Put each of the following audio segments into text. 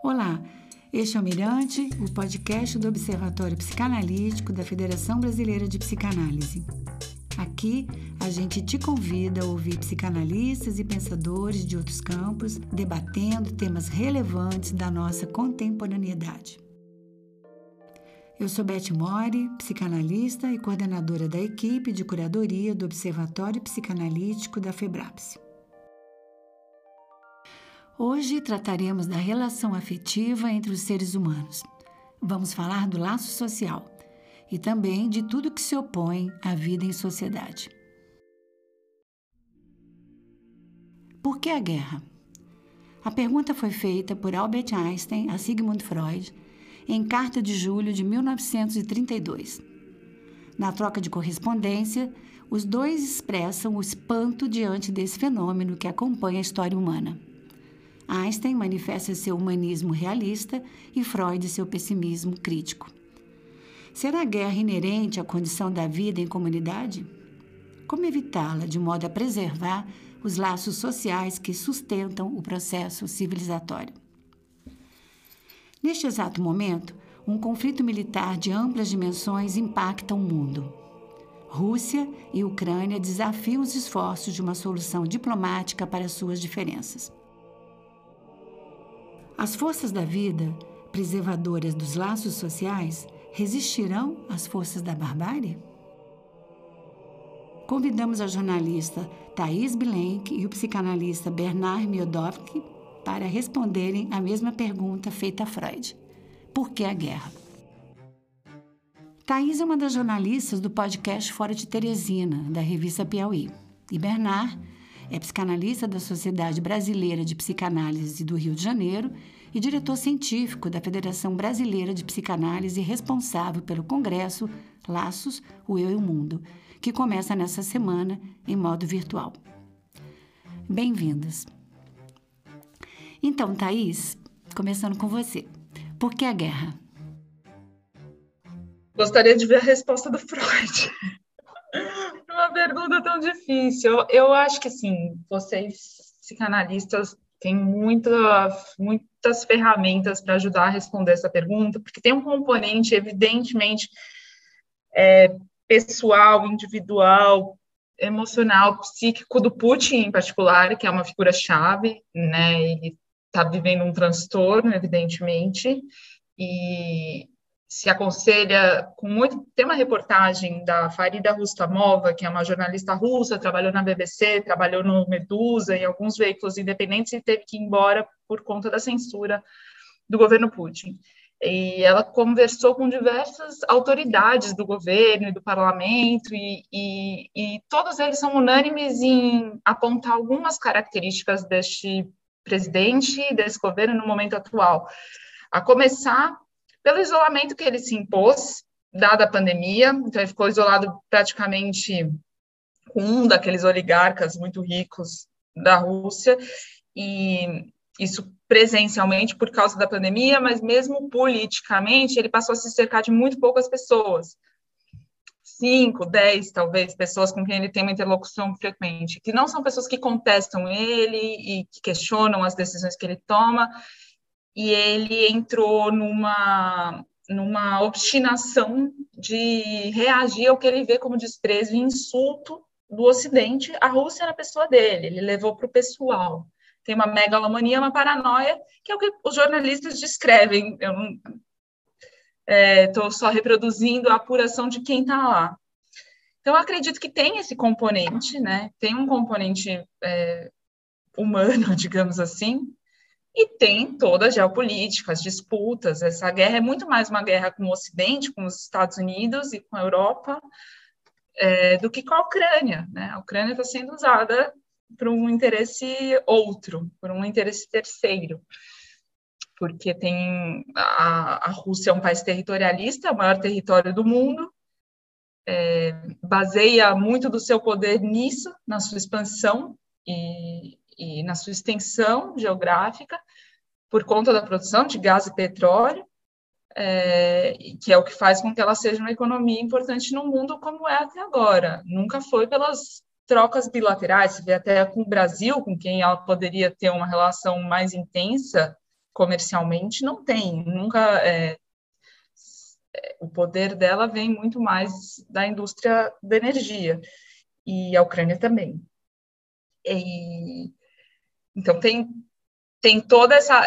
Olá, este é o Mirante, o podcast do Observatório Psicanalítico da Federação Brasileira de Psicanálise. Aqui a gente te convida a ouvir psicanalistas e pensadores de outros campos debatendo temas relevantes da nossa contemporaneidade. Eu sou Beth Mori, psicanalista e coordenadora da equipe de curadoria do Observatório Psicanalítico da FEBRAPSE. Hoje trataremos da relação afetiva entre os seres humanos. Vamos falar do laço social e também de tudo que se opõe à vida em sociedade. Por que a guerra? A pergunta foi feita por Albert Einstein a Sigmund Freud em carta de julho de 1932. Na troca de correspondência, os dois expressam o espanto diante desse fenômeno que acompanha a história humana. Einstein manifesta seu humanismo realista e Freud seu pessimismo crítico. Será a guerra inerente à condição da vida em comunidade? Como evitá-la de modo a preservar os laços sociais que sustentam o processo civilizatório? Neste exato momento, um conflito militar de amplas dimensões impacta o mundo. Rússia e Ucrânia desafiam os esforços de uma solução diplomática para suas diferenças. As forças da vida, preservadoras dos laços sociais, resistirão às forças da barbárie? Convidamos a jornalista Thais Bilenk e o psicanalista Bernard Miodowski para responderem a mesma pergunta feita a Freud: Por que a guerra? Thais é uma das jornalistas do podcast Fora de Teresina, da revista Piauí, e Bernard é psicanalista da Sociedade Brasileira de Psicanálise do Rio de Janeiro e diretor científico da Federação Brasileira de Psicanálise, responsável pelo Congresso Laços, o Eu e o Mundo, que começa nessa semana em modo virtual. Bem-vindas. Então, Thaís, começando com você. Por que a guerra? Gostaria de ver a resposta do Freud. Uma pergunta tão difícil. Eu, acho que, assim, vocês, psicanalistas, muita, muitas ferramentas para ajudar a responder essa pergunta, porque tem um componente, evidentemente, é, pessoal, individual, emocional, psíquico do Putin em particular, que é uma figura-chave, né? Ele está vivendo um transtorno, evidentemente, e se aconselha com muito. Tem uma reportagem da Farida Rustamova, que é uma jornalista russa, trabalhou na BBC, trabalhou no Medusa e alguns veículos independentes e teve que ir embora por conta da censura do governo Putin. E ela conversou com diversas autoridades do governo e do parlamento, e, e, e todos eles são unânimes em apontar algumas características deste presidente desse governo no momento atual. A começar pelo isolamento que ele se impôs, dada a pandemia, então ele ficou isolado praticamente com um daqueles oligarcas muito ricos da Rússia, e isso presencialmente por causa da pandemia, mas mesmo politicamente, ele passou a se cercar de muito poucas pessoas. Cinco, dez, talvez, pessoas com quem ele tem uma interlocução frequente, que não são pessoas que contestam ele e que questionam as decisões que ele toma, e ele entrou numa, numa obstinação de reagir ao que ele vê como desprezo e insulto do Ocidente. A Rússia era a pessoa dele, ele levou para o pessoal. Tem uma megalomania, uma paranoia, que é o que os jornalistas descrevem. Eu não estou é, só reproduzindo a apuração de quem está lá. Então, acredito que tem esse componente, né? Tem um componente é, humano, digamos assim, e tem toda a geopolítica, as disputas. Essa guerra é muito mais uma guerra com o Ocidente, com os Estados Unidos e com a Europa, é, do que com a Ucrânia. Né? A Ucrânia está sendo usada por um interesse outro, por um interesse terceiro. Porque tem a, a Rússia é um país territorialista, é o maior território do mundo, é, baseia muito do seu poder nisso, na sua expansão, e, e na sua extensão geográfica, por conta da produção de gás e petróleo, é, que é o que faz com que ela seja uma economia importante no mundo como é até agora. Nunca foi pelas trocas bilaterais, se vê até com o Brasil, com quem ela poderia ter uma relação mais intensa, comercialmente não tem, nunca é, o poder dela vem muito mais da indústria da energia e a Ucrânia também. E, então tem tem toda essa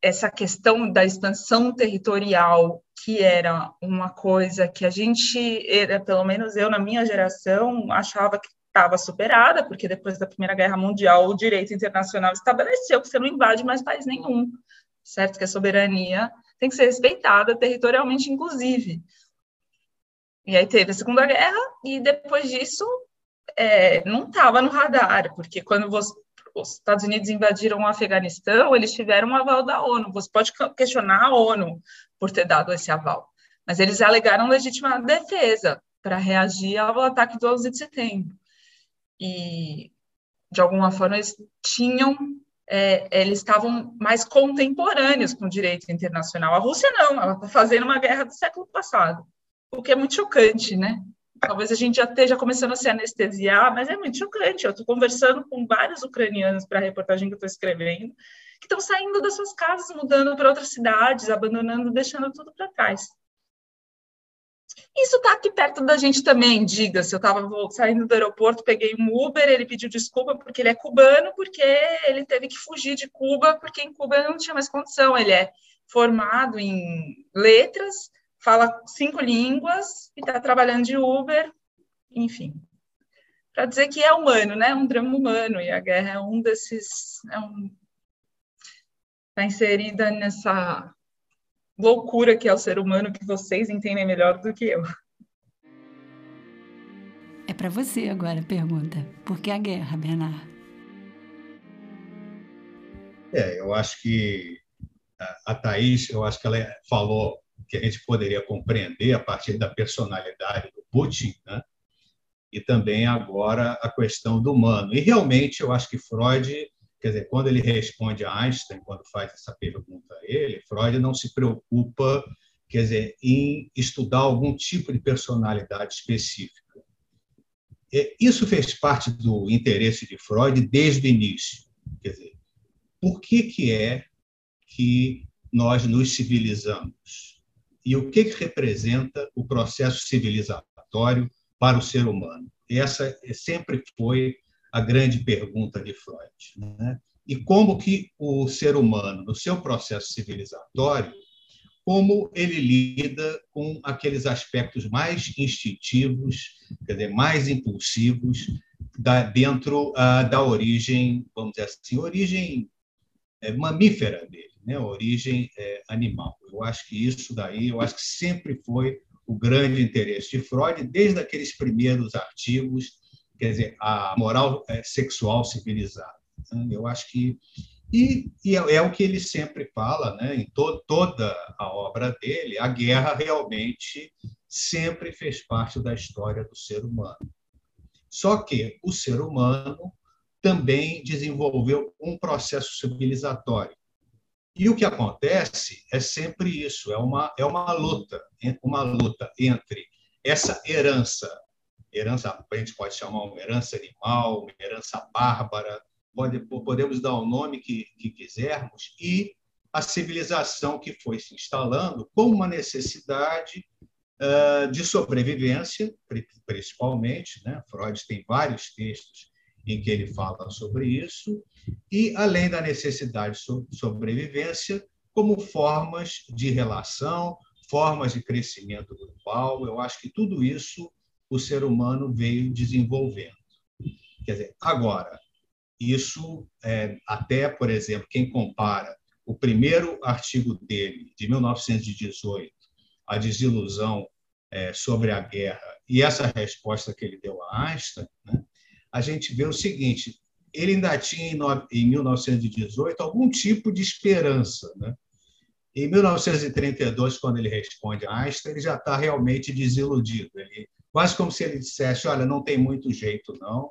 essa questão da expansão territorial que era uma coisa que a gente era, pelo menos eu na minha geração achava que estava superada, porque depois da Primeira Guerra Mundial o direito internacional estabeleceu que você não invade mais país nenhum, certo? Que a soberania tem que ser respeitada territorialmente, inclusive. E aí teve a Segunda Guerra e depois disso é, não estava no radar, porque quando você, os Estados Unidos invadiram o Afeganistão, eles tiveram um aval da ONU. Você pode questionar a ONU por ter dado esse aval, mas eles alegaram legítima defesa para reagir ao ataque do 11 de setembro e de alguma forma eles tinham é, eles estavam mais contemporâneos com o direito internacional. A Rússia não, ela está fazendo uma guerra do século passado, o que é muito chocante, né? Talvez a gente já esteja começando a se anestesiar, mas é muito chocante. Eu estou conversando com vários ucranianos para a reportagem que eu estou escrevendo, que estão saindo das suas casas, mudando para outras cidades, abandonando, deixando tudo para trás. Isso está aqui perto da gente também, diga-se. Eu estava saindo do aeroporto, peguei um Uber, ele pediu desculpa porque ele é cubano, porque ele teve que fugir de Cuba, porque em Cuba não tinha mais condição. Ele é formado em letras, fala cinco línguas e está trabalhando de Uber, enfim. Para dizer que é humano, né? Um drama humano, e a guerra é um desses. Está é um, tá inserida nessa loucura que é o ser humano que vocês entendem melhor do que eu. É para você agora a pergunta. Por que a guerra, Bernard? É, eu acho que a Thaís, eu acho que ela falou que a gente poderia compreender a partir da personalidade do Putin, né? e também agora a questão do humano. E realmente eu acho que Freud Quer dizer, quando ele responde a Einstein, quando faz essa pergunta a ele, Freud não se preocupa, quer dizer, em estudar algum tipo de personalidade específica. Isso fez parte do interesse de Freud desde o início. Quer dizer, por que, que é que nós nos civilizamos? E o que, que representa o processo civilizatório para o ser humano? Essa sempre foi a grande pergunta de Freud. Né? E como que o ser humano, no seu processo civilizatório, como ele lida com aqueles aspectos mais instintivos, quer dizer, mais impulsivos, da, dentro uh, da origem, vamos dizer assim, origem é, mamífera dele, né? origem é, animal. Eu acho que isso daí, eu acho que sempre foi o grande interesse de Freud, desde aqueles primeiros artigos quer dizer, a moral é, sexual civilizada. Né? Eu acho que e, e é, é, o que ele sempre fala, né? Em to, toda a obra dele, a guerra realmente sempre fez parte da história do ser humano. Só que o ser humano também desenvolveu um processo civilizatório. E o que acontece é sempre isso, é uma, é uma luta, uma luta entre essa herança herança, a gente pode chamar uma herança animal, uma herança bárbara, pode, podemos dar o nome que, que quisermos, e a civilização que foi se instalando com uma necessidade uh, de sobrevivência, principalmente. Né? Freud tem vários textos em que ele fala sobre isso, e além da necessidade de sobrevivência, como formas de relação, formas de crescimento global. Eu acho que tudo isso o ser humano veio desenvolvendo. Quer dizer, agora, isso é, até, por exemplo, quem compara o primeiro artigo dele, de 1918, a desilusão é, sobre a guerra, e essa resposta que ele deu a Einstein, né, a gente vê o seguinte: ele ainda tinha, em 1918, algum tipo de esperança. Né? Em 1932, quando ele responde a Einstein, ele já está realmente desiludido. Ele quase como se ele dissesse: olha, não tem muito jeito, não.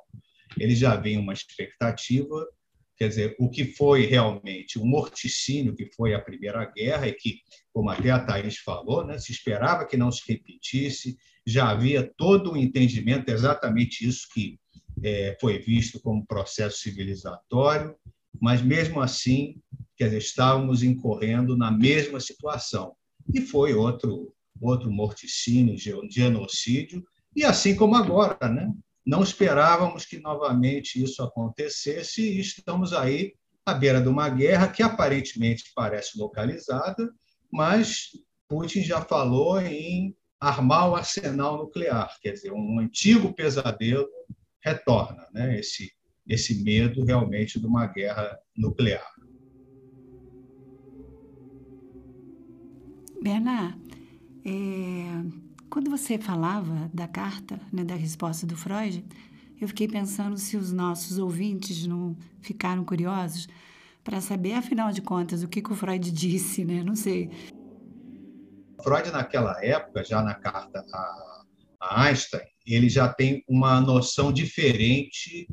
Ele já vinha uma expectativa, quer dizer, o que foi realmente um morticínio, que foi a Primeira Guerra, e que, como até a Thaís falou, né, se esperava que não se repetisse, já havia todo o um entendimento, exatamente isso que é, foi visto como processo civilizatório, mas mesmo assim quer dizer, estávamos incorrendo na mesma situação. E foi outro, outro morticínio, genocídio, e assim como agora, né? Não esperávamos que novamente isso acontecesse e estamos aí à beira de uma guerra que aparentemente parece localizada, mas Putin já falou em armar o arsenal nuclear, quer dizer, um antigo pesadelo retorna, né? Esse esse medo realmente de uma guerra nuclear. Bernard, é, quando você falava da carta, né, da resposta do Freud, eu fiquei pensando se os nossos ouvintes não ficaram curiosos para saber, afinal de contas, o que, que o Freud disse, né? Não sei. Freud, naquela época, já na carta a, Einstein, ele já tem uma noção diferente,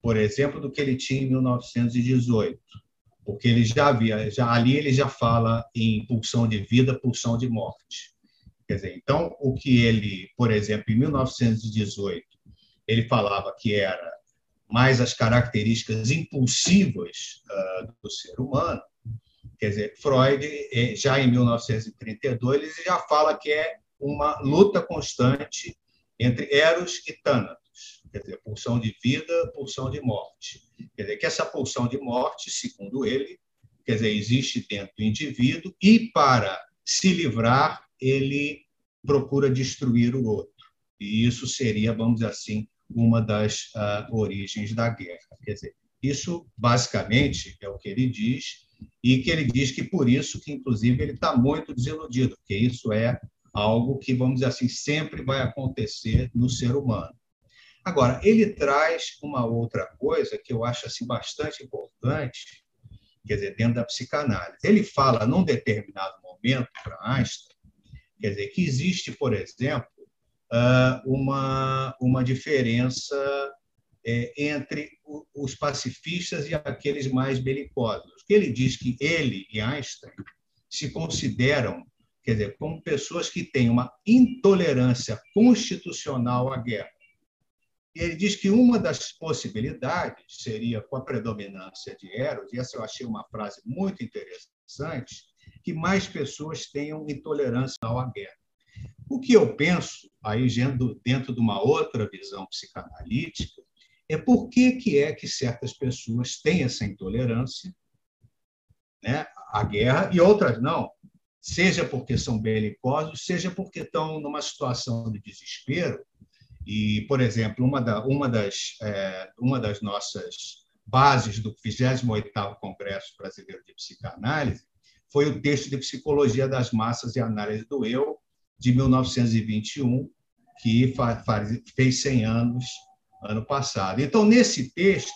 por exemplo, do que ele tinha em 1918, porque ele já havia, já ali ele já fala em pulsão de vida, pulsão de morte. Quer dizer, então o que ele, por exemplo, em 1918, ele falava que era mais as características impulsivas uh, do ser humano, Quer dizer, Freud, eh, já em 1932, ele já fala que é uma luta constante entre Eros e Thanatos, quer dizer, pulsão de vida, pulsão de morte. Quer dizer, que essa pulsão de morte, segundo ele, quer dizer, existe dentro do indivíduo e para se livrar, ele procura destruir o outro. E isso seria, vamos dizer assim, uma das uh, origens da guerra. Quer dizer, isso basicamente é o que ele diz e que ele diz que por isso que inclusive ele está muito desiludido, porque isso é algo que vamos dizer assim sempre vai acontecer no ser humano. Agora ele traz uma outra coisa que eu acho assim bastante importante, quer dizer dentro da psicanálise. Ele fala num determinado momento para Einstein, quer dizer que existe, por exemplo, ah, uma uma diferença é, entre os pacifistas e aqueles mais belicosos. Ele diz que ele e Einstein se consideram, quer dizer, como pessoas que têm uma intolerância constitucional à guerra. E ele diz que uma das possibilidades seria, com a predominância de Eros, e essa eu achei uma frase muito interessante, que mais pessoas tenham intolerância à guerra. O que eu penso, aí dentro de uma outra visão psicanalítica, é por que, que é que certas pessoas têm essa intolerância né, à guerra e outras não, seja porque são belicosos, seja porque estão numa situação de desespero. E, por exemplo, uma, da, uma, das, é, uma das nossas bases do 28º Congresso Brasileiro de Psicanálise foi o texto de Psicologia das Massas e Análise do Eu, de 1921, que fez 100 anos ano passado. Então, nesse texto,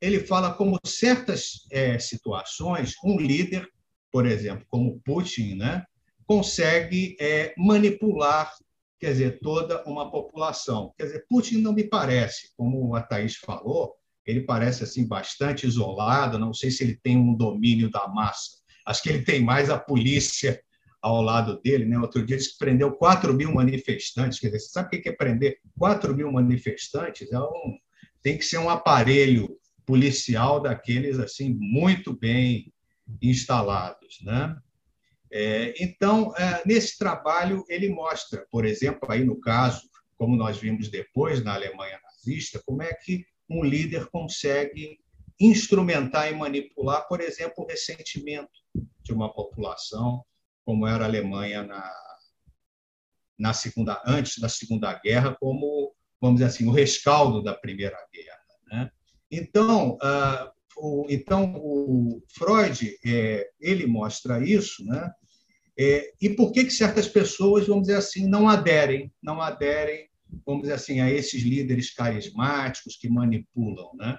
ele fala como certas é, situações, um líder, por exemplo, como Putin, né, consegue é, manipular, quer dizer, toda uma população. Quer dizer, Putin não me parece, como a Thaís falou, ele parece assim bastante isolado, não sei se ele tem um domínio da massa. Acho que ele tem mais a polícia ao lado dele. Né? Outro dia, ele prendeu 4 mil manifestantes. Quer dizer, você sabe o que é prender 4 mil manifestantes? É um, tem que ser um aparelho policial daqueles assim muito bem instalados. Né? É, então, é, nesse trabalho, ele mostra, por exemplo, aí no caso, como nós vimos depois na Alemanha nazista, como é que um líder consegue instrumentar e manipular, por exemplo, o ressentimento de uma população, como era a Alemanha na, na segunda, antes da Segunda Guerra, como, vamos dizer assim, o rescaldo da Primeira Guerra. Né? Então, uh, o, então, o Freud é, ele mostra isso, né? É, e por que, que certas pessoas, vamos dizer assim, não aderem, não aderem, vamos dizer assim, a esses líderes carismáticos que manipulam, né?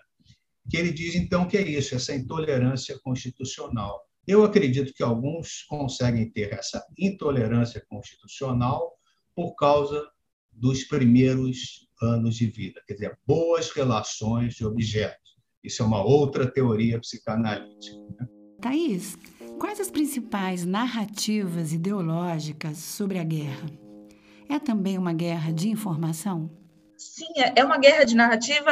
Que ele diz então que é isso, essa intolerância constitucional. Eu acredito que alguns conseguem ter essa intolerância constitucional por causa dos primeiros anos de vida, quer dizer, boas relações de objetos. Isso é uma outra teoria psicanalítica. Né? Thaís, quais as principais narrativas ideológicas sobre a guerra? É também uma guerra de informação? Sim, é, é uma guerra de narrativa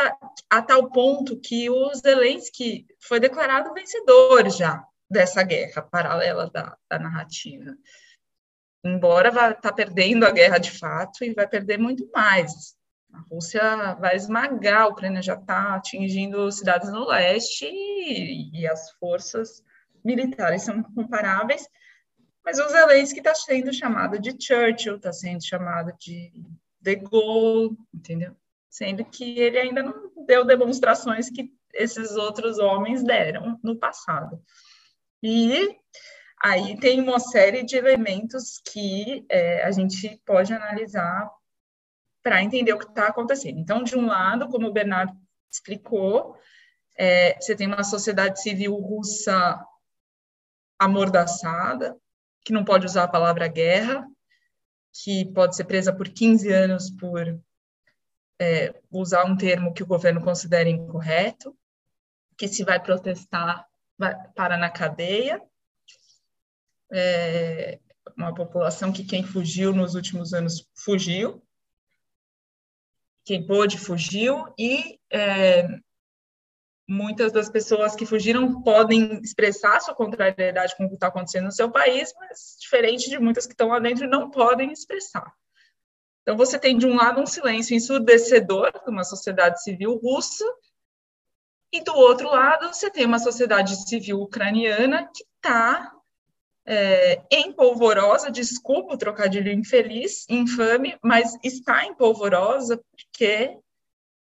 a tal ponto que o Zelensky foi declarado vencedor já dessa guerra paralela da, da narrativa. Embora vá estar tá perdendo a guerra de fato e vai perder muito mais. A Rússia vai esmagar, a Ucrânia já está atingindo cidades no leste e, e, as forças militares são comparáveis, mas o Zelensky está sendo chamado de Churchill, está sendo chamado de De Gaulle, entendeu? Sendo que ele ainda não deu demonstrações que esses outros homens deram no passado. E aí tem uma série de elementos que é, a gente pode analisar para entender o que está acontecendo. Então, de um lado, como o Bernardo explicou, é, você tem uma sociedade civil russa amordaçada, que não pode usar a palavra guerra, que pode ser presa por 15 anos por é, usar um termo que o governo considera incorreto, que se vai protestar, vai, para na cadeia. É, uma população que quem fugiu nos últimos anos fugiu, quem pôde fugiu e é, muitas das pessoas que fugiram podem expressar sua contrariedade com o que está acontecendo no seu país, mas diferente de muitas que estão lá dentro não podem expressar. Então você tem de um lado um silêncio ensurdecedor de uma sociedade civil russa e do outro lado você tem uma sociedade civil ucraniana que está é, em polvorosa, desculpa o trocadilho infeliz, infame, mas está em polvorosa porque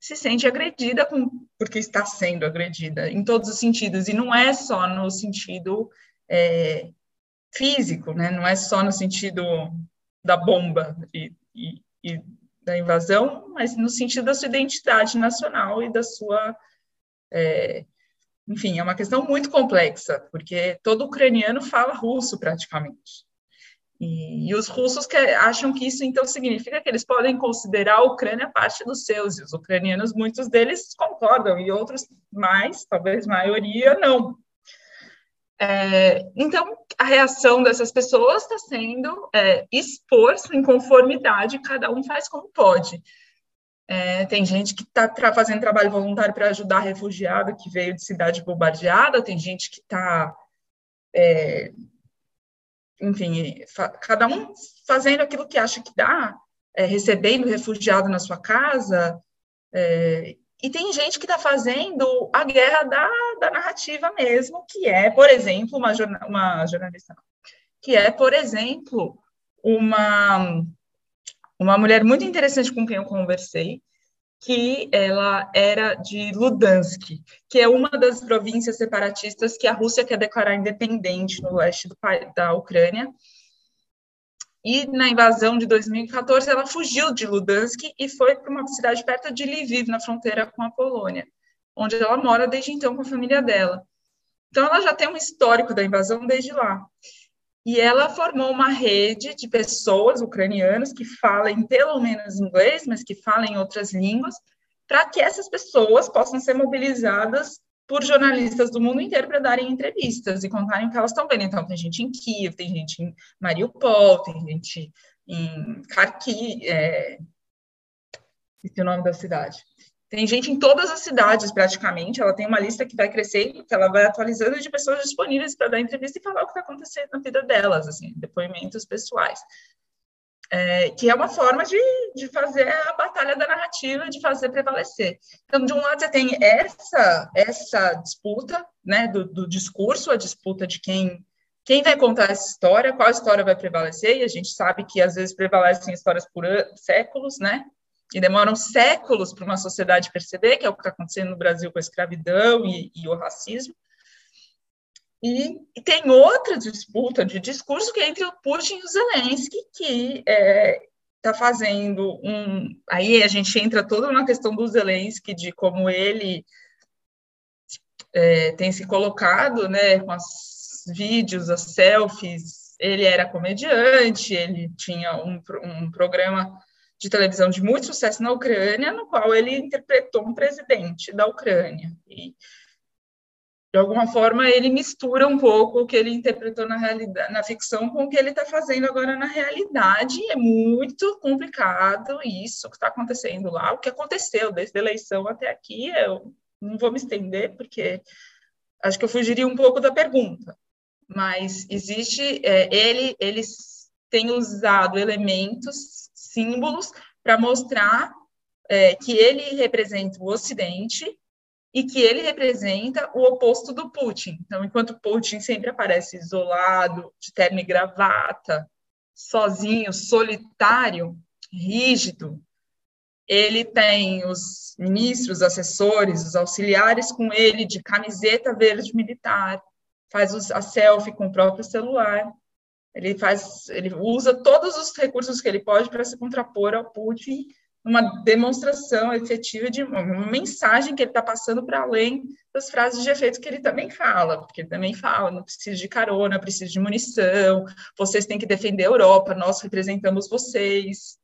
se sente agredida com, porque está sendo agredida em todos os sentidos, e não é só no sentido é, físico, né? não é só no sentido da bomba e, e, e da invasão, mas no sentido da sua identidade nacional e da sua é, enfim, é uma questão muito complexa, porque todo ucraniano fala russo praticamente. E, e os russos que, acham que isso então significa que eles podem considerar a Ucrânia parte dos seus, e os ucranianos, muitos deles concordam, e outros mais, talvez maioria, não. É, então, a reação dessas pessoas está sendo é, expor sua inconformidade, cada um faz como pode. É, tem gente que está fazendo trabalho voluntário para ajudar refugiado que veio de cidade bombardeada, tem gente que está, é, enfim, cada um fazendo aquilo que acha que dá, é, recebendo refugiado na sua casa, é, e tem gente que está fazendo a guerra da, da narrativa mesmo, que é, por exemplo, uma, uma jornalista, que é, por exemplo, uma uma mulher muito interessante com quem eu conversei, que ela era de Ludansk, que é uma das províncias separatistas que a Rússia quer declarar independente no leste do, da Ucrânia. E na invasão de 2014, ela fugiu de Ludansk e foi para uma cidade perto de Lviv, na fronteira com a Polônia, onde ela mora desde então com a família dela. Então, ela já tem um histórico da invasão desde lá. E ela formou uma rede de pessoas ucranianas que falem pelo menos inglês, mas que falem outras línguas, para que essas pessoas possam ser mobilizadas por jornalistas do mundo inteiro para darem entrevistas e contarem o que elas estão vendo. Então, tem gente em Kiev, tem gente em Mariupol, tem gente em Kharkiv, é... esqueci o nome da cidade. Tem gente em todas as cidades, praticamente. Ela tem uma lista que vai crescendo, que ela vai atualizando de pessoas disponíveis para dar entrevista e falar o que está acontecendo na vida delas, assim, depoimentos pessoais. É, que é uma forma de, de fazer a batalha da narrativa, de fazer prevalecer. Então, de um lado, você tem essa, essa disputa né, do, do discurso, a disputa de quem quem vai contar essa história, qual história vai prevalecer, e a gente sabe que às vezes prevalecem histórias por séculos, né? E demoram séculos para uma sociedade perceber, que é o que está acontecendo no Brasil com a escravidão e, e o racismo. E, e, tem outra disputa de discurso que é entre o Putin e o Zelensky, que está é, tá fazendo um. Aí a gente entra toda na questão do Zelensky, de como ele é, tem se colocado né, com os vídeos, as selfies. Ele era comediante, ele tinha um, um programa de televisão de muito sucesso na Ucrânia, no qual ele interpretou um presidente da Ucrânia. E, de alguma forma, ele mistura um pouco o que ele interpretou na, realidade, na ficção com o que ele está fazendo agora na realidade. É muito complicado isso que está acontecendo lá. O que aconteceu desde a eleição até aqui, eu não vou me estender, porque acho que eu fugiria um pouco da pergunta. mas existe é, ele eles têm usado elementos, símbolos para mostrar é, que ele representa o Ocidente e que ele representa o oposto do Putin. Então, enquanto Putin sempre aparece isolado, de terno e gravata, sozinho, solitário, rígido, ele tem os ministros, assessores, os auxiliares com ele de camiseta verde militar, faz a selfie com o próprio celular. Ele faz, ele usa todos os recursos que ele pode para se contrapor ao Putin, uma demonstração efetiva de uma mensagem que ele está passando para além das frases de efeito que ele também fala, porque ele também fala, não precisa de carona, precisa de munição, vocês têm que defender a Europa, nós representamos vocês.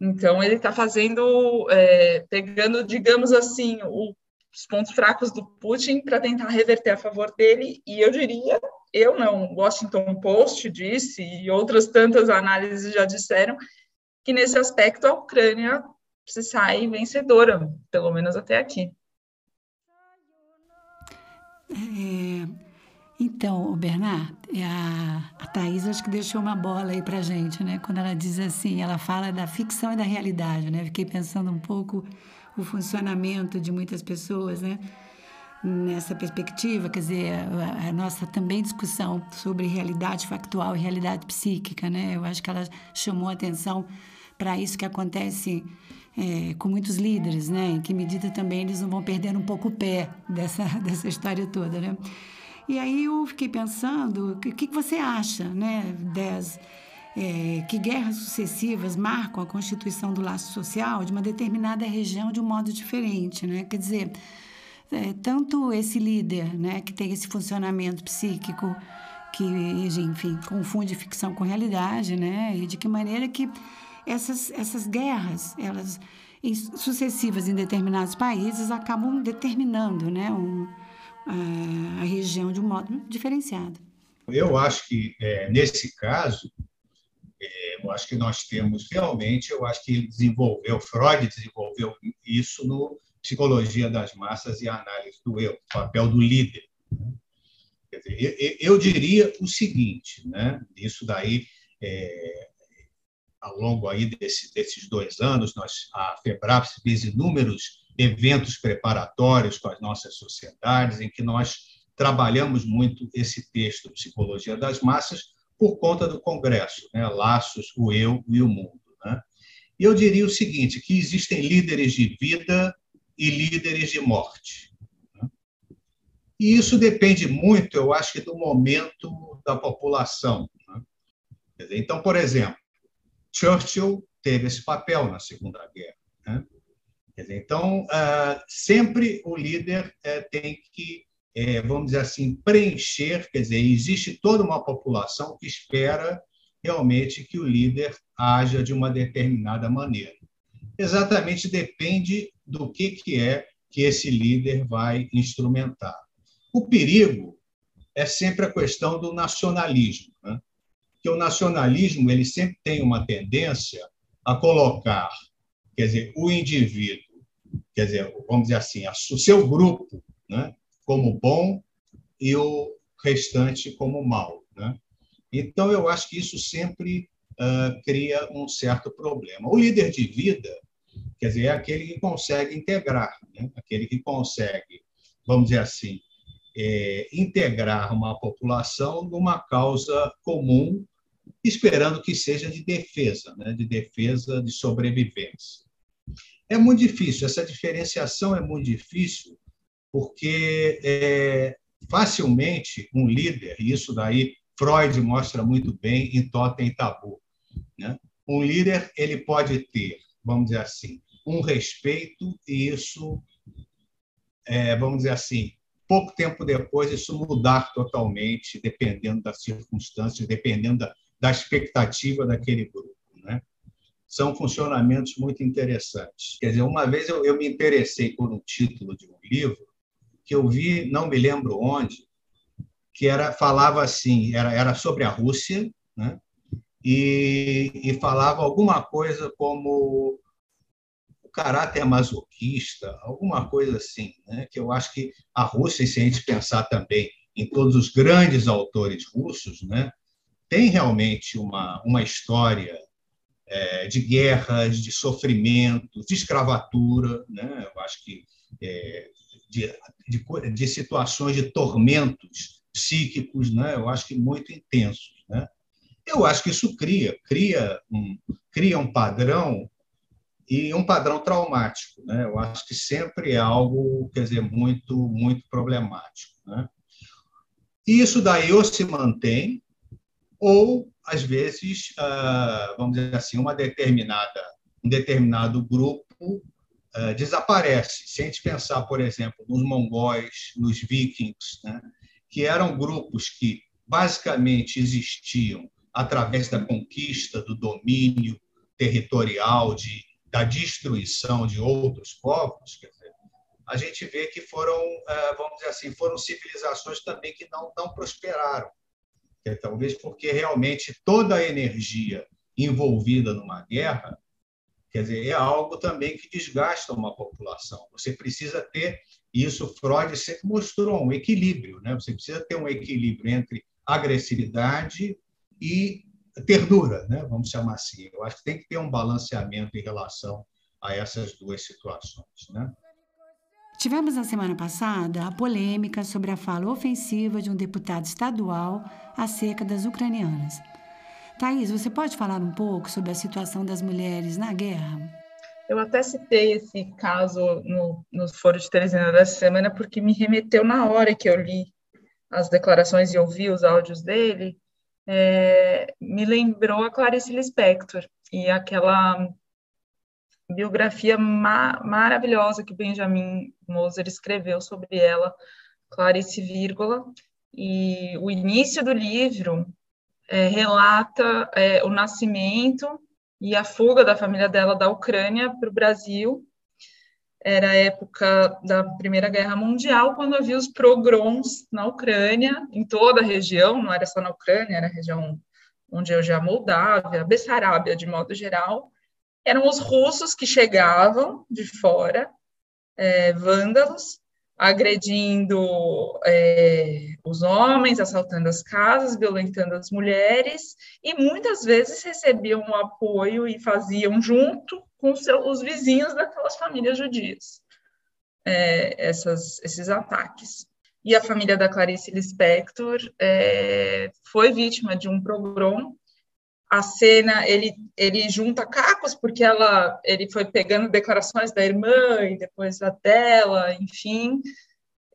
Então ele está fazendo, é, pegando, digamos assim, o os pontos fracos do Putin para tentar reverter a favor dele, e eu diria, eu não, Washington Post disse, e outras tantas análises já disseram, que nesse aspecto a Ucrânia se sai vencedora, pelo menos até aqui. É, então, Bernard, é a, a acho que deixou uma bola aí para gente, né? Quando ela diz assim, ela fala da ficção e da realidade, né? Fiquei pensando um pouco o funcionamento de muitas pessoas, né? Nessa perspectiva, quer dizer, a, a, nossa também discussão sobre realidade factual e realidade psíquica, né? Eu acho que ela chamou atenção para isso que acontece é, com muitos líderes, né? Em que medida também eles não vão perdendo um pouco o pé dessa, dessa história toda, né? E aí eu fiquei pensando, o que, que você acha, né? Das, é, que guerras sucessivas marcam a constituição do laço social de uma determinada região de um modo diferente, né? Quer dizer, é, tanto esse líder, né, que tem esse funcionamento psíquico que, enfim, confunde ficção com realidade, né? E de que maneira que essas, essas guerras, elas em, sucessivas em determinados países acabam determinando, né, um, a, a região de um modo diferenciado. Eu acho que é, nesse caso eu acho que nós temos realmente, eu acho que ele desenvolveu, Freud desenvolveu isso no Psicologia das Massas e Análise do Eu, papel do líder. Dizer, eu, diria o seguinte, né? Isso daí, é, ao longo aí desse, desses dois anos, nós, a FEBRAPS fez inúmeros eventos preparatórios com as nossas sociedades, em que nós trabalhamos muito esse texto, Psicologia das Massas, por conta do Congresso, né? Laços, o Eu e o Mundo. Né? E eu diria o seguinte, que existem líderes de vida e líderes de morte. E isso depende muito, eu acho do momento da população. Né? Então, por exemplo, Churchill teve esse papel na Segunda Guerra. Né? Então, ah, sempre o líder eh, tem que é, vamos dizer assim, preencher, quer dizer, existe toda uma população que espera realmente que o líder haja de uma determinada maneira. Exatamente depende do que, que é que esse líder vai instrumentar. O perigo é sempre a questão do nacionalismo, né? que o nacionalismo ele sempre tem uma tendência a colocar, quer dizer, o indivíduo, quer dizer, vamos dizer assim, o seu grupo, né? como bom e o restante como mal. Né? Então, eu acho que isso sempre uh, cria um certo problema. O líder de vida, quer dizer, é aquele que consegue integrar, né? aquele que consegue, vamos dizer assim, é, integrar uma população numa causa comum, esperando que seja de defesa, né? de defesa, de sobrevivência. É muito difícil, essa diferenciação é muito difícil, porque é, facilmente um líder, e isso daí Freud mostra muito bem em Totem e Tabu, né? um líder ele pode ter, vamos dizer assim, um respeito e isso, é, vamos dizer assim, pouco tempo depois isso mudar totalmente, dependendo das circunstâncias, dependendo da, da expectativa daquele grupo. Né? São funcionamentos muito interessantes. Quer dizer, uma vez eu, eu me interessei por um título de um livro que eu vi, não me lembro onde, que era falava assim, era, era sobre a Rússia, né? E, e falava alguma coisa como o caráter masoquista, alguma coisa assim, né? que eu acho que a Rússia, se a gente pensar também em todos os grandes autores russos, né, tem realmente uma, uma história é, de guerras, de sofrimentos, de escravatura, né? eu acho que é, de, de, de, situações de tormentos psíquicos, né? eu acho que muito intensos. Né? Eu acho que isso cria, cria um, cria um padrão e um padrão traumático. Né? Eu acho que sempre é algo, quer dizer, muito, muito problemático. Né? Isso daí ou se mantém, ou, às vezes, ah, vamos dizer assim, uma determinada, um determinado grupo ah, desaparece. Se a gente pensar, por exemplo, nos mongóis, nos vikings, né? que eram grupos que basicamente existiam através da conquista, do domínio territorial, de, da destruição de outros povos, dizer, a gente vê que foram, eh, vamos dizer assim, foram civilizações também que não, não prosperaram. Talvez porque realmente toda a energia envolvida numa guerra, quer dizer, é algo também que desgasta uma população. Você precisa ter, isso Freud sempre mostrou, um equilíbrio. Né? Você precisa ter um equilíbrio entre agressividade e ternura, né? vamos chamar assim. Eu acho que tem que ter um balanceamento em relação a essas duas situações. Né? Tivemos na semana passada a polêmica sobre a fala ofensiva de um deputado estadual acerca das ucranianas. Thaís, você pode falar um pouco sobre a situação das mulheres na guerra? Eu até citei esse caso no, no Foro de Teresina dessa semana porque me remeteu na hora que eu li as declarações e ouvi os áudios dele é, me lembrou a Clarice Lispector e aquela biografia ma maravilhosa que Benjamin Moser escreveu sobre ela, Clarice Vírgula, e o início do livro é, relata é, o nascimento e a fuga da família dela da Ucrânia para o Brasil, era a época da Primeira Guerra Mundial, quando havia os pogroms na Ucrânia, em toda a região, não era só na Ucrânia, era a região onde hoje é a Moldávia, Bessarábia, de modo geral, eram os russos que chegavam de fora, é, vândalos, agredindo é, os homens, assaltando as casas, violentando as mulheres, e muitas vezes recebiam um apoio e faziam junto com seu, os vizinhos daquelas famílias judias, é, essas, esses ataques. E a família da Clarice Lispector é, foi vítima de um pogrom. A cena, ele, ele junta cacos, porque ela, ele foi pegando declarações da irmã e depois a dela, enfim,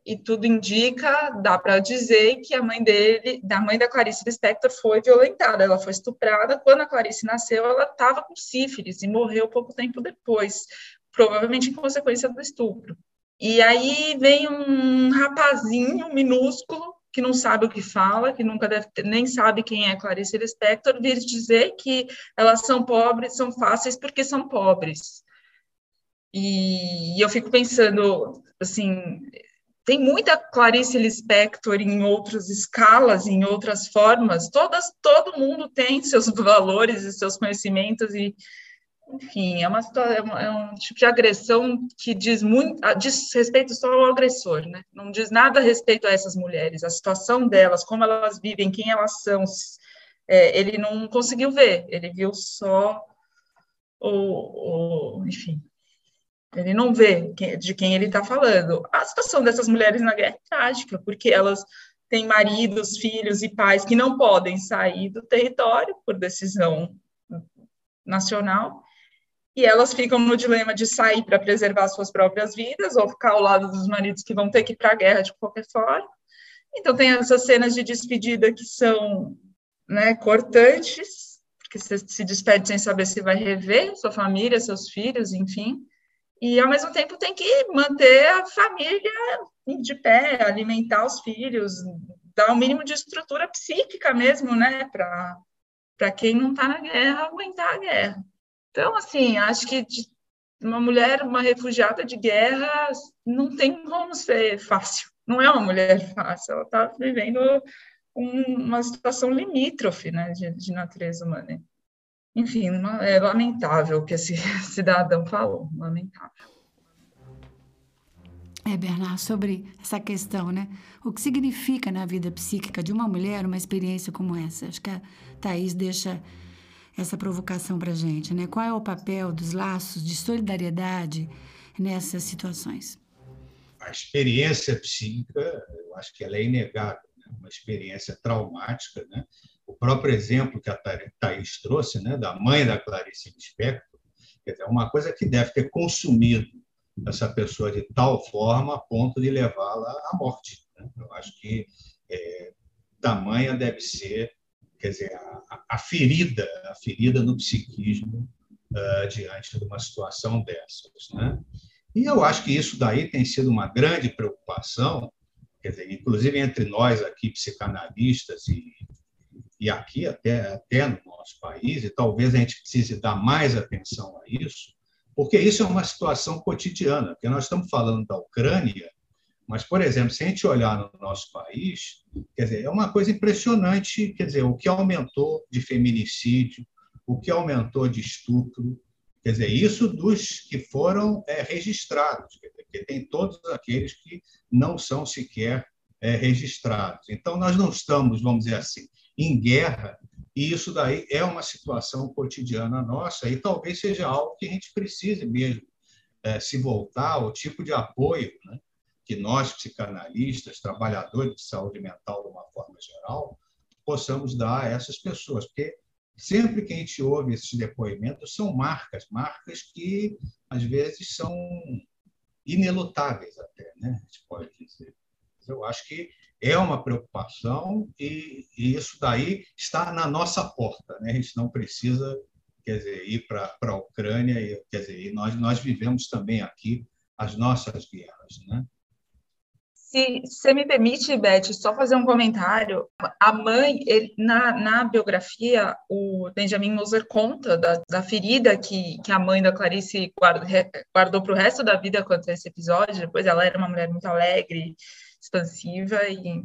e tudo indica, dá para dizer que a mãe dele, da mãe da Clarice Lispector, foi violentada, ela foi estuprada. Quando a Clarice nasceu, ela estava com sífilis e morreu pouco tempo depois, provavelmente em consequência do estupro. E aí vem um rapazinho minúsculo que não sabe o que fala, que nunca deve ter, nem sabe quem é Clarice Lispector, vir dizer que elas são pobres, são fáceis porque são pobres. E eu fico pensando, assim, tem muita Clarice Lispector em outras escalas, em outras formas. Todas, todo mundo tem seus valores e seus conhecimentos e, enfim, é uma é, é um tipo de agressão que diz muito, ah, diz respeito só ao agressor, né? Não diz nada a respeito a essas mulheres, a situação delas, como elas vivem, quem elas são. É, ele não conseguiu ver, ele viu só o, o enfim, ele não vê de quem ele está falando. A situação dessas mulheres na guerra é trágica, porque elas têm maridos, filhos e pais que não podem sair do território por decisão nacional, e elas ficam no dilema de sair para preservar suas próprias vidas ou ficar ao lado dos maridos que vão ter que ir para a guerra de qualquer forma. Então, tem essas cenas de despedida que são né, cortantes, porque você se despede sem saber se vai rever sua família, seus filhos, enfim e ao mesmo tempo tem que manter a família de pé, alimentar os filhos, dar o um mínimo de estrutura psíquica mesmo, né, para quem não está na guerra aguentar a guerra. Então, assim, acho que uma mulher, uma refugiada de guerra, não tem como ser fácil. Não é uma mulher fácil, ela está vivendo um, uma situação limítrofe, né, de, de natureza humana. Enfim, é lamentável o que esse cidadão falou, lamentável. É, Bernard, sobre essa questão, né? O que significa na vida psíquica de uma mulher uma experiência como essa? Acho que a Thaís deixa essa provocação para a gente, né? Qual é o papel dos laços de solidariedade nessas situações? A experiência psíquica, eu acho que ela é inegável, né? uma experiência traumática, né? O próprio exemplo que a Thaís trouxe, né, da mãe da Clarice Lispector, é uma coisa que deve ter consumido essa pessoa de tal forma a ponto de levá-la à morte. Né? Eu acho que é, tamanha deve ser, quer dizer, a, a ferida, a ferida no psiquismo uh, diante de uma situação dessas. Né? E eu acho que isso daí tem sido uma grande preocupação, quer dizer, inclusive entre nós aqui, psicanalistas, e, e aqui até, até no nosso país, e talvez a gente precise dar mais atenção a isso, porque isso é uma situação cotidiana, porque nós estamos falando da Ucrânia, mas, por exemplo, se a gente olhar no nosso país, quer dizer, é uma coisa impressionante, quer dizer, o que aumentou de feminicídio, o que aumentou de estupro, quer dizer, isso dos que foram é, registrados, porque tem todos aqueles que não são sequer é, registrados. Então, nós não estamos, vamos dizer assim, em guerra e isso daí é uma situação cotidiana nossa e talvez seja algo que a gente precise mesmo é, se voltar ao tipo de apoio né, que nós, psicanalistas, trabalhadores de saúde mental de uma forma geral, possamos dar a essas pessoas. Porque sempre que a gente ouve esses depoimentos, são marcas, marcas que às vezes são inelutáveis até, né? a gente pode dizer. Eu acho que é uma preocupação e, e, isso daí está na nossa porta. Né? A gente não precisa quer dizer, ir para a Ucrânia, e, quer dizer, nós, nós vivemos também aqui as nossas guerras. Né? Se você me permite, Beth, só fazer um comentário. A mãe, ele, na, na biografia, o Benjamin Moser conta da, da ferida que, que a mãe da Clarice guardou, guardou para o resto da vida quanto a esse episódio. Depois ela era uma mulher muito alegre, expansiva e,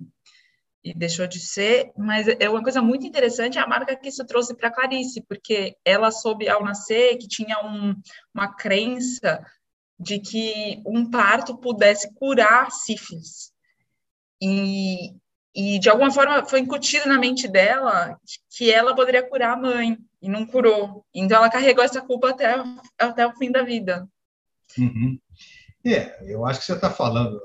e deixou de ser. Mas é uma coisa muito interessante a marca que isso trouxe para Clarice, porque ela soube ao nascer que tinha um, uma crença de que um parto pudesse curar sífilis. E, e de alguma forma foi incutido na mente dela que ela poderia curar a mãe e não curou. Então ela carregou essa culpa até, até o fim da vida. Uhum. É, eu acho que você está falando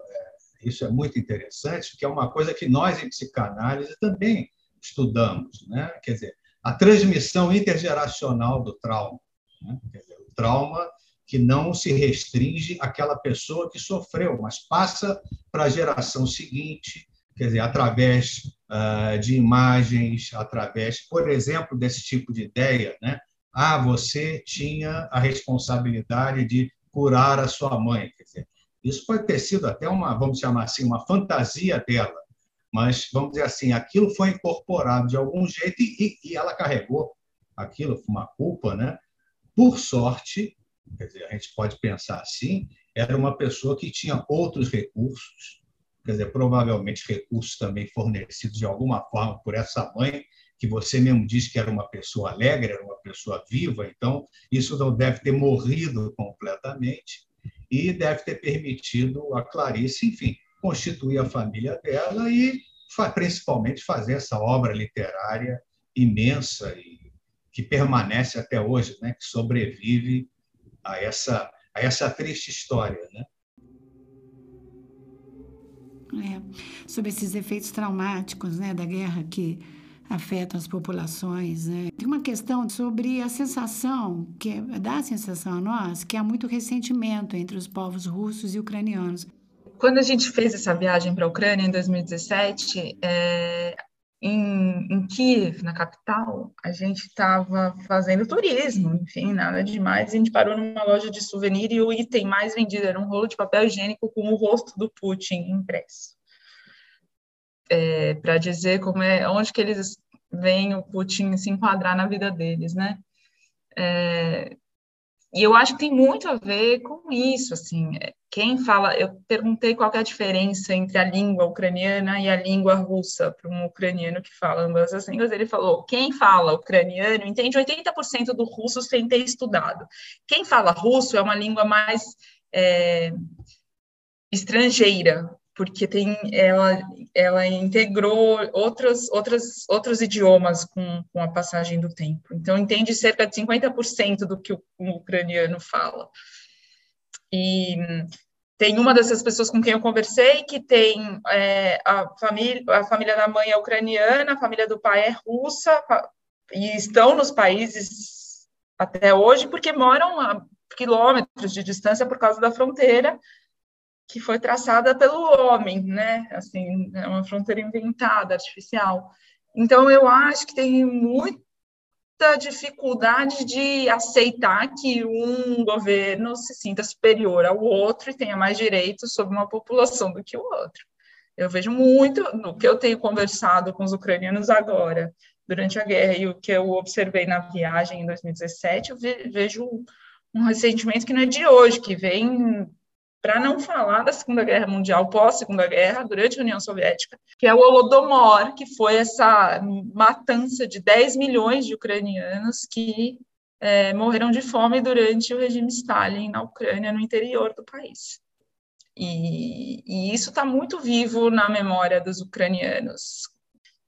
isso é muito interessante, que é uma coisa que nós, em psicanálise, também estudamos. Né? Quer dizer, a transmissão intergeracional do trauma. Né? Dizer, o trauma que não se restringe àquela pessoa que sofreu, mas passa para a geração seguinte, quer dizer, através uh, de imagens, através, por exemplo, desse tipo de ideia, né? Ah, você tinha a responsabilidade de curar a sua mãe. Quer dizer, isso pode ter sido até uma, vamos chamar assim, uma fantasia dela, mas vamos dizer assim, aquilo foi incorporado de algum jeito e, e ela carregou aquilo, uma culpa, né? Por sorte, quer dizer, a gente pode pensar assim, era uma pessoa que tinha outros recursos, quer dizer, provavelmente recursos também fornecidos de alguma forma por essa mãe, que você mesmo disse que era uma pessoa alegre, era uma pessoa viva, então isso não deve ter morrido completamente e deve ter permitido a Clarice, enfim, constituir a família dela e principalmente fazer essa obra literária imensa e que permanece até hoje, né, que sobrevive a essa a essa triste história, né? É, sobre esses efeitos traumáticos, né, da guerra que afetam as populações. Né? Tem uma questão sobre a sensação, que é, dá a sensação a nós, que há muito ressentimento entre os povos russos e ucranianos. Quando a gente fez essa viagem para a Ucrânia em 2017, é, em, em Kiev, na capital, a gente estava fazendo turismo, enfim, nada demais. A gente parou numa loja de souvenir e o item mais vendido era um rolo de papel higiênico com o rosto do Putin impresso é, para dizer como é, onde que eles veem o Putin se enquadrar na vida deles, né? É, e eu acho que tem muito a ver com isso, assim, é, quem fala, eu perguntei qual é a diferença entre a língua ucraniana e a língua russa para um ucraniano que fala ambas as línguas, ele falou, quem fala ucraniano entende 80% do russo sem ter estudado. Quem fala russo é uma língua mais é, estrangeira, porque tem ela ela integrou outros outros outros idiomas com, com a passagem do tempo. Então entende cerca de 50% do que o, o ucraniano fala. E tem uma dessas pessoas com quem eu conversei que tem é, a família a família da mãe é ucraniana, a família do pai é russa e estão nos países até hoje porque moram a quilômetros de distância por causa da fronteira que foi traçada pelo homem, né? Assim, é uma fronteira inventada, artificial. Então, eu acho que tem muita dificuldade de aceitar que um governo se sinta superior ao outro e tenha mais direitos sobre uma população do que o outro. Eu vejo muito, no que eu tenho conversado com os ucranianos agora, durante a guerra, e o que eu observei na viagem em 2017, eu vejo um ressentimento que não é de hoje, que vem para não falar da Segunda Guerra Mundial, pós-Segunda Guerra, durante a União Soviética, que é o Holodomor, que foi essa matança de 10 milhões de ucranianos que é, morreram de fome durante o regime Stalin na Ucrânia, no interior do país. E, e isso está muito vivo na memória dos ucranianos.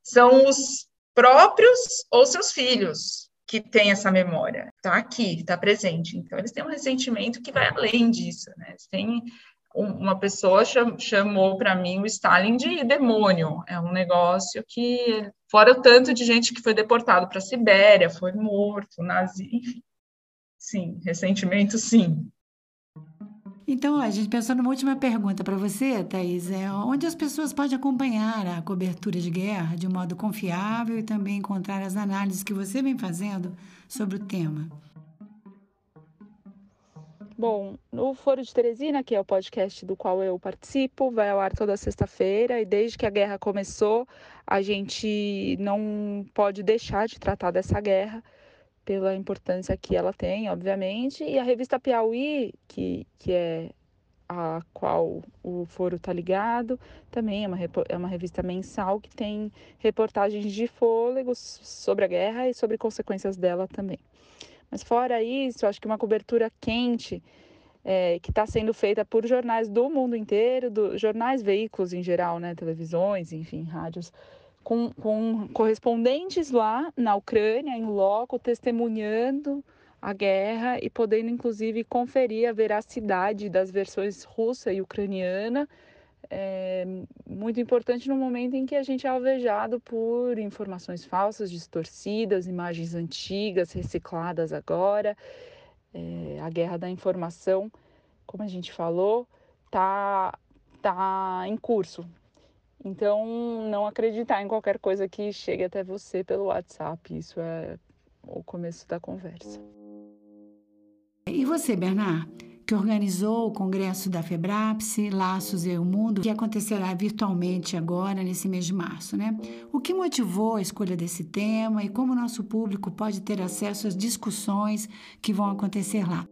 São os próprios ou seus filhos que tem essa memória, está aqui, está presente. Então, eles têm um ressentimento que vai além disso, né? Têm uma pessoa chamou para mim o Stalin de demônio. É um negócio que, fora o tanto de gente que foi deportado para a Sibéria, foi morto, nazi, enfim. Sim, ressentimento, sim. Então, a gente pensou numa última pergunta para você, Thaís. É, onde as pessoas podem acompanhar a cobertura de guerra de um modo confiável e também encontrar as análises que você vem fazendo sobre o tema? Bom, no Foro de Teresina, que é o podcast do qual eu participo, vai ao ar toda sexta-feira e desde que a guerra começou, a gente não pode deixar de tratar dessa guerra pela importância que ela tem, obviamente, e a revista Piauí, que, que é a qual o foro está ligado, também é uma, é uma revista mensal que tem reportagens de fôlego sobre a guerra e sobre consequências dela também. Mas fora isso, acho que uma cobertura quente é, que está sendo feita por jornais do mundo inteiro, do, jornais, veículos em geral, né, televisões, enfim, rádios, com, com correspondentes lá na Ucrânia, em loco, testemunhando a guerra e podendo inclusive conferir a veracidade das versões russa e ucraniana. É muito importante no momento em que a gente é alvejado por informações falsas, distorcidas, imagens antigas, recicladas agora. É, a guerra da informação, como a gente falou, está tá em curso, então, não acreditar em qualquer coisa que chegue até você pelo WhatsApp, isso é o começo da conversa. E você, Bernard, que organizou o congresso da FEBRAPSE, Laços e o Mundo, que acontecerá virtualmente agora, nesse mês de março, né? O que motivou a escolha desse tema e como o nosso público pode ter acesso às discussões que vão acontecer lá?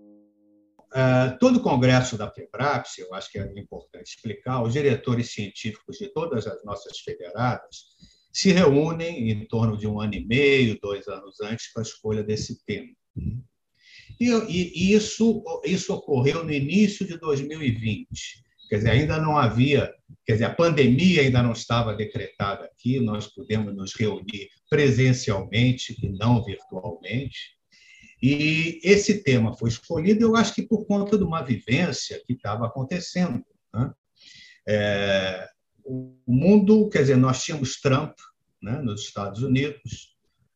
Uh, todo o congresso da FEBRAPS, eu acho que é importante explicar, os diretores científicos de todas as nossas federadas se reúnem em torno de um ano e meio, dois anos antes, para a escolha desse tema. E, e isso, isso ocorreu no início de 2020. Quer dizer, ainda não havia, quer dizer, a pandemia ainda não estava decretada aqui, nós pudemos nos reunir presencialmente e não virtualmente. E esse tema foi escolhido, eu acho que por conta de uma vivência que estava acontecendo. Né? É, o mundo, quer dizer, nós tínhamos Trump né, nos Estados Unidos,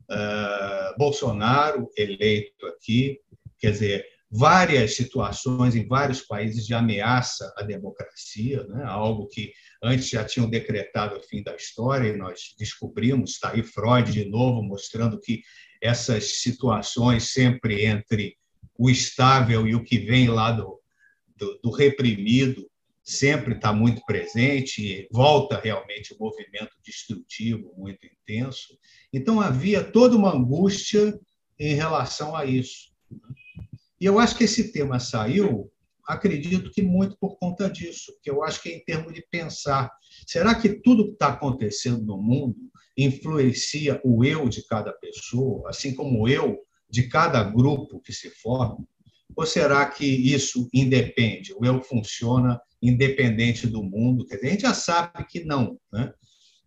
é, Bolsonaro eleito aqui, quer dizer, várias situações em vários países de ameaça à democracia, né? algo que antes já tinham decretado o fim da história, e nós descobrimos, está aí Freud de novo, mostrando que essas situações sempre entre o estável e o que vem lá do, do, do reprimido sempre está muito presente, volta realmente o movimento destrutivo muito intenso. Então havia toda uma angústia em relação a isso. E eu acho que esse tema saiu, acredito que muito por conta disso, que eu acho que é em termos de pensar, será que tudo que está acontecendo no mundo influencia o eu de cada pessoa, assim como o eu de cada grupo que se forma. Ou será que isso independe? O eu funciona independente do mundo? Quer dizer, a gente já sabe que não, né?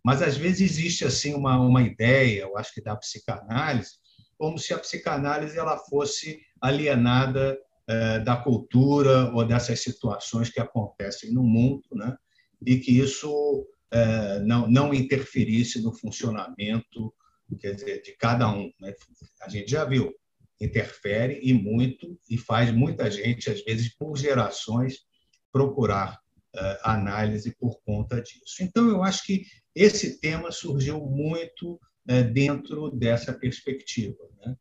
Mas às vezes existe assim uma, uma ideia, eu acho que da psicanálise, como se a psicanálise ela fosse alienada eh, da cultura ou dessas situações que acontecem no mundo, né? E que isso não, não interferisse no funcionamento quer dizer, de cada um. Né? A gente já viu, interfere e muito, e faz muita gente, às vezes, por gerações, procurar uh, análise por conta disso. Então, eu acho que esse tema surgiu muito uh, dentro dessa perspectiva. Né?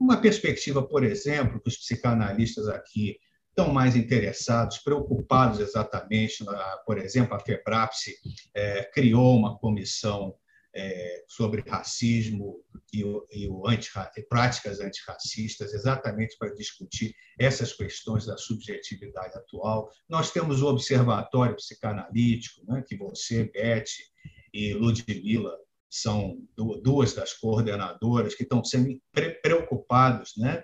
Uma perspectiva, por exemplo, que os psicanalistas aqui estão mais interessados, preocupados exatamente, na, por exemplo, a FEBRAPSE é, criou uma comissão é, sobre racismo e, o, e, o anti, práticas antirracistas, exatamente para discutir essas questões da subjetividade atual. Nós temos o Observatório Psicanalítico, né, que você, Beth e Ludmila são duas das coordenadoras que estão sendo preocupados né,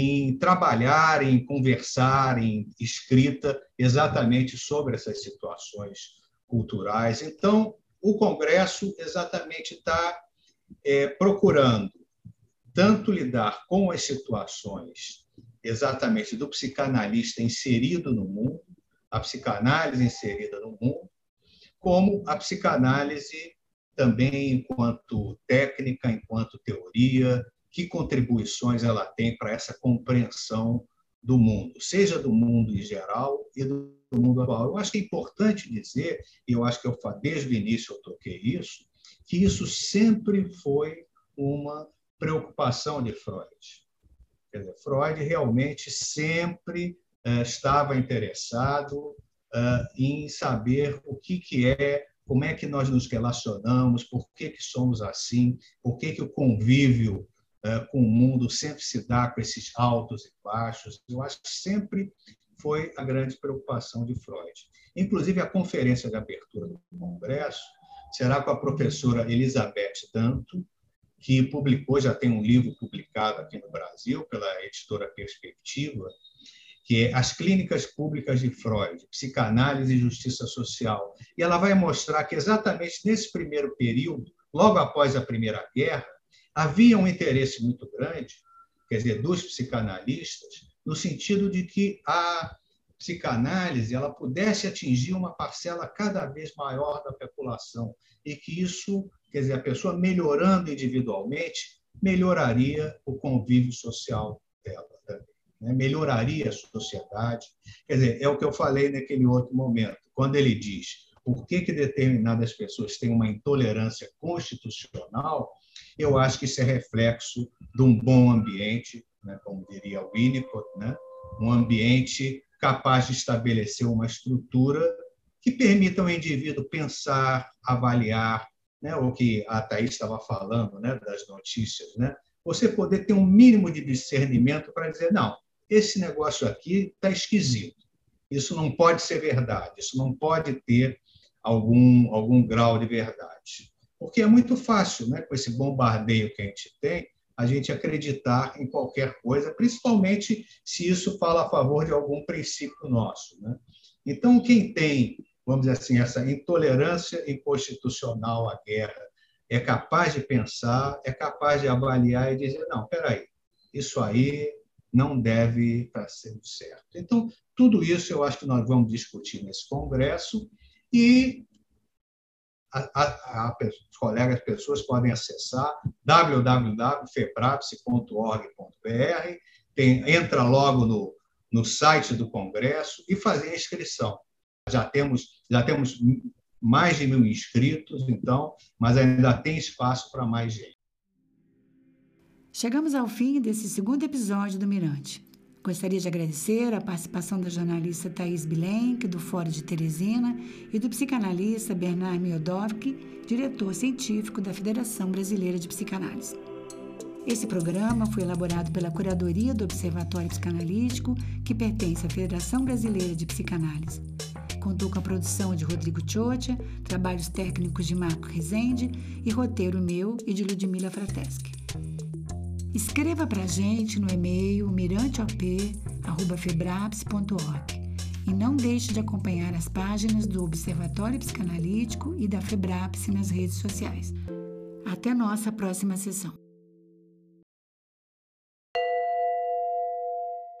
em trabalhar, em conversar, em escrita exatamente sobre essas situações culturais. Então, o Congresso exatamente está é, procurando tanto lidar com as situações exatamente do psicanalista inserido no mundo, a psicanálise inserida no mundo, como a psicanálise também enquanto técnica, enquanto teoria, que contribuições ela tem para essa compreensão do mundo, seja do mundo em geral e do mundo atual. Eu acho que é importante dizer, e eu acho que eu desde o início eu toquei isso, que isso sempre foi uma preocupação de Freud. Quer dizer, Freud realmente sempre uh, estava interessado uh, em saber o que, que é, como é que nós nos relacionamos, por que, que somos assim, por que, que o convívio com o mundo sempre se dá com esses altos e baixos. Eu acho que sempre foi a grande preocupação de Freud. Inclusive, a conferência de abertura do Congresso será com a professora Elizabeth Danto, que publicou, já tem um livro publicado aqui no Brasil pela editora Perspectiva, que é As Clínicas Públicas de Freud, Psicanálise e Justiça Social. E ela vai mostrar que exatamente nesse primeiro período, logo após a Primeira Guerra, havia um interesse muito grande, quer dizer, dos psicanalistas, no sentido de que a psicanálise ela pudesse atingir uma parcela cada vez maior da população e que isso, quer dizer, a pessoa melhorando individualmente, melhoraria o convívio social dela também, né? melhoraria a sociedade. Quer dizer, é o que eu falei naquele outro momento, quando ele diz por que, que determinadas pessoas têm uma intolerância constitucional, eu acho que isso é reflexo de um bom ambiente, né? como diria o Winnicott, né? um ambiente capaz de estabelecer uma estrutura que permita ao indivíduo pensar, avaliar, né, o que a Thais estava falando, né, das notícias, né? Você poder ter um mínimo de discernimento para dizer não, esse negócio aqui está esquisito. Isso não pode ser verdade. Isso não pode ter algum algum grau de verdade, porque é muito fácil, né, com esse bombardeio que a gente tem, a gente acreditar em qualquer coisa, principalmente se isso fala a favor de algum princípio nosso. Né? Então, quem tem, vamos dizer assim, essa intolerância inconstitucional à guerra, é capaz de pensar, é capaz de avaliar e dizer: não, peraí, isso aí não deve estar sendo certo. Então, tudo isso eu acho que nós vamos discutir nesse congresso e a, a, os colegas, pessoas podem acessar www.feprapse.org.br, entra logo no, no site do Congresso e fazer a inscrição. Já temos, já temos mais de mil inscritos, então, mas ainda tem espaço para mais gente. Chegamos ao fim desse segundo episódio do Mirante. Gostaria de agradecer a participação da jornalista Thais Bilenque, do Fórum de Teresina, e do psicanalista Bernard Miodowski, diretor científico da Federação Brasileira de Psicanálise. Esse programa foi elaborado pela Curadoria do Observatório Psicanalítico, que pertence à Federação Brasileira de Psicanálise. Contou com a produção de Rodrigo Chotia, trabalhos técnicos de Marco Rezende e roteiro meu e de Ludmila Frateschi. Escreva para a gente no e-mail miranteop.febraps.org e não deixe de acompanhar as páginas do Observatório Psicanalítico e da Febraps nas redes sociais. Até nossa próxima sessão.